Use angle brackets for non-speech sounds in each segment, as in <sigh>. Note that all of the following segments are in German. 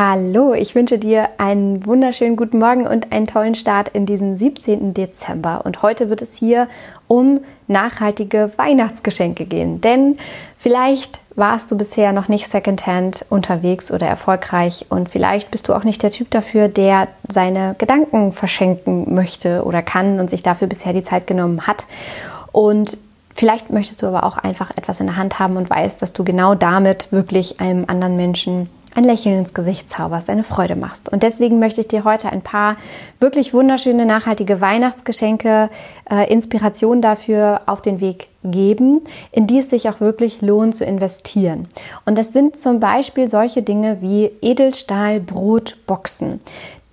Hallo, ich wünsche dir einen wunderschönen guten Morgen und einen tollen Start in diesen 17. Dezember. Und heute wird es hier um nachhaltige Weihnachtsgeschenke gehen. Denn vielleicht warst du bisher noch nicht secondhand unterwegs oder erfolgreich und vielleicht bist du auch nicht der Typ dafür, der seine Gedanken verschenken möchte oder kann und sich dafür bisher die Zeit genommen hat. Und Vielleicht möchtest du aber auch einfach etwas in der Hand haben und weißt, dass du genau damit wirklich einem anderen Menschen ein Lächeln ins Gesicht zauberst, eine Freude machst. Und deswegen möchte ich dir heute ein paar wirklich wunderschöne, nachhaltige Weihnachtsgeschenke, äh, Inspiration dafür auf den Weg geben, in die es sich auch wirklich lohnt zu investieren. Und das sind zum Beispiel solche Dinge wie Edelstahlbrotboxen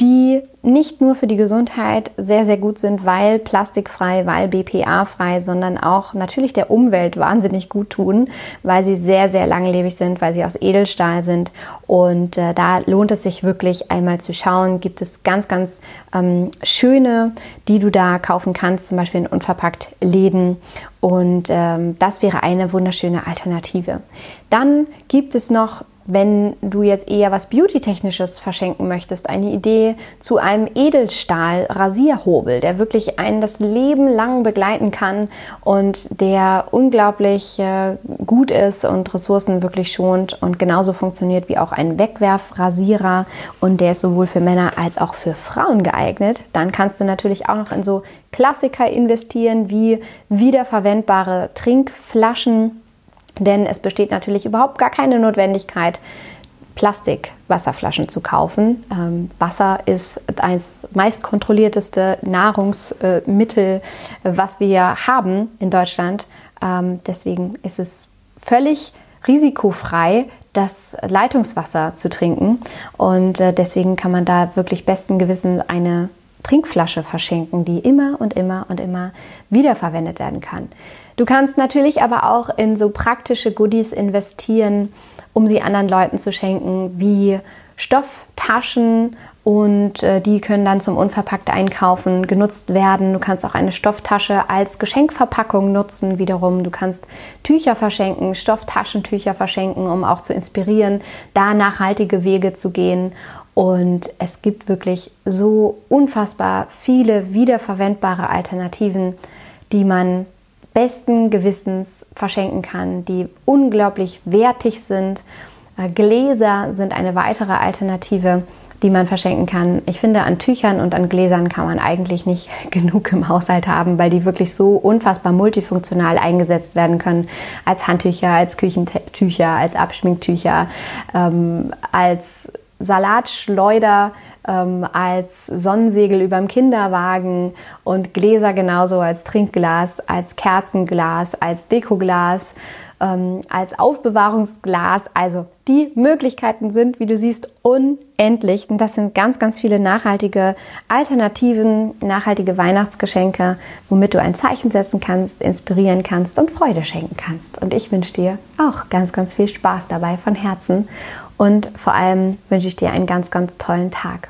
die nicht nur für die Gesundheit sehr, sehr gut sind, weil plastikfrei, weil BPA-frei, sondern auch natürlich der Umwelt wahnsinnig gut tun, weil sie sehr, sehr langlebig sind, weil sie aus Edelstahl sind. Und äh, da lohnt es sich wirklich einmal zu schauen, gibt es ganz, ganz ähm, schöne, die du da kaufen kannst, zum Beispiel in unverpackt Läden. Und ähm, das wäre eine wunderschöne Alternative. Dann gibt es noch wenn du jetzt eher was Beauty-Technisches verschenken möchtest, eine Idee zu einem Edelstahl-Rasierhobel, der wirklich einen das Leben lang begleiten kann und der unglaublich äh, gut ist und Ressourcen wirklich schont und genauso funktioniert wie auch ein Wegwerfrasierer und der ist sowohl für Männer als auch für Frauen geeignet. Dann kannst du natürlich auch noch in so Klassiker investieren wie wiederverwendbare Trinkflaschen denn es besteht natürlich überhaupt gar keine Notwendigkeit, Plastik-Wasserflaschen zu kaufen. Ähm, Wasser ist das meist kontrollierteste Nahrungsmittel, was wir haben in Deutschland. Ähm, deswegen ist es völlig risikofrei, das Leitungswasser zu trinken. Und äh, deswegen kann man da wirklich besten Gewissens eine Trinkflasche verschenken, die immer und immer und immer wiederverwendet werden kann. Du kannst natürlich aber auch in so praktische Goodies investieren, um sie anderen Leuten zu schenken, wie Stofftaschen und äh, die können dann zum unverpackt Einkaufen genutzt werden. Du kannst auch eine Stofftasche als Geschenkverpackung nutzen wiederum. Du kannst Tücher verschenken, Stofftaschentücher verschenken, um auch zu inspirieren, da nachhaltige Wege zu gehen. Und es gibt wirklich so unfassbar viele wiederverwendbare Alternativen, die man besten Gewissens verschenken kann, die unglaublich wertig sind. Äh, Gläser sind eine weitere Alternative, die man verschenken kann. Ich finde, an Tüchern und an Gläsern kann man eigentlich nicht <laughs> genug im Haushalt haben, weil die wirklich so unfassbar multifunktional eingesetzt werden können. Als Handtücher, als Küchentücher, als Abschminktücher, ähm, als Salatschleuder ähm, als Sonnensegel über dem Kinderwagen und Gläser genauso als Trinkglas, als Kerzenglas, als Dekoglas, ähm, als Aufbewahrungsglas. Also die Möglichkeiten sind, wie du siehst, unendlich. Und das sind ganz, ganz viele nachhaltige Alternativen, nachhaltige Weihnachtsgeschenke, womit du ein Zeichen setzen kannst, inspirieren kannst und Freude schenken kannst. Und ich wünsche dir auch ganz, ganz viel Spaß dabei von Herzen. Und vor allem wünsche ich dir einen ganz, ganz tollen Tag.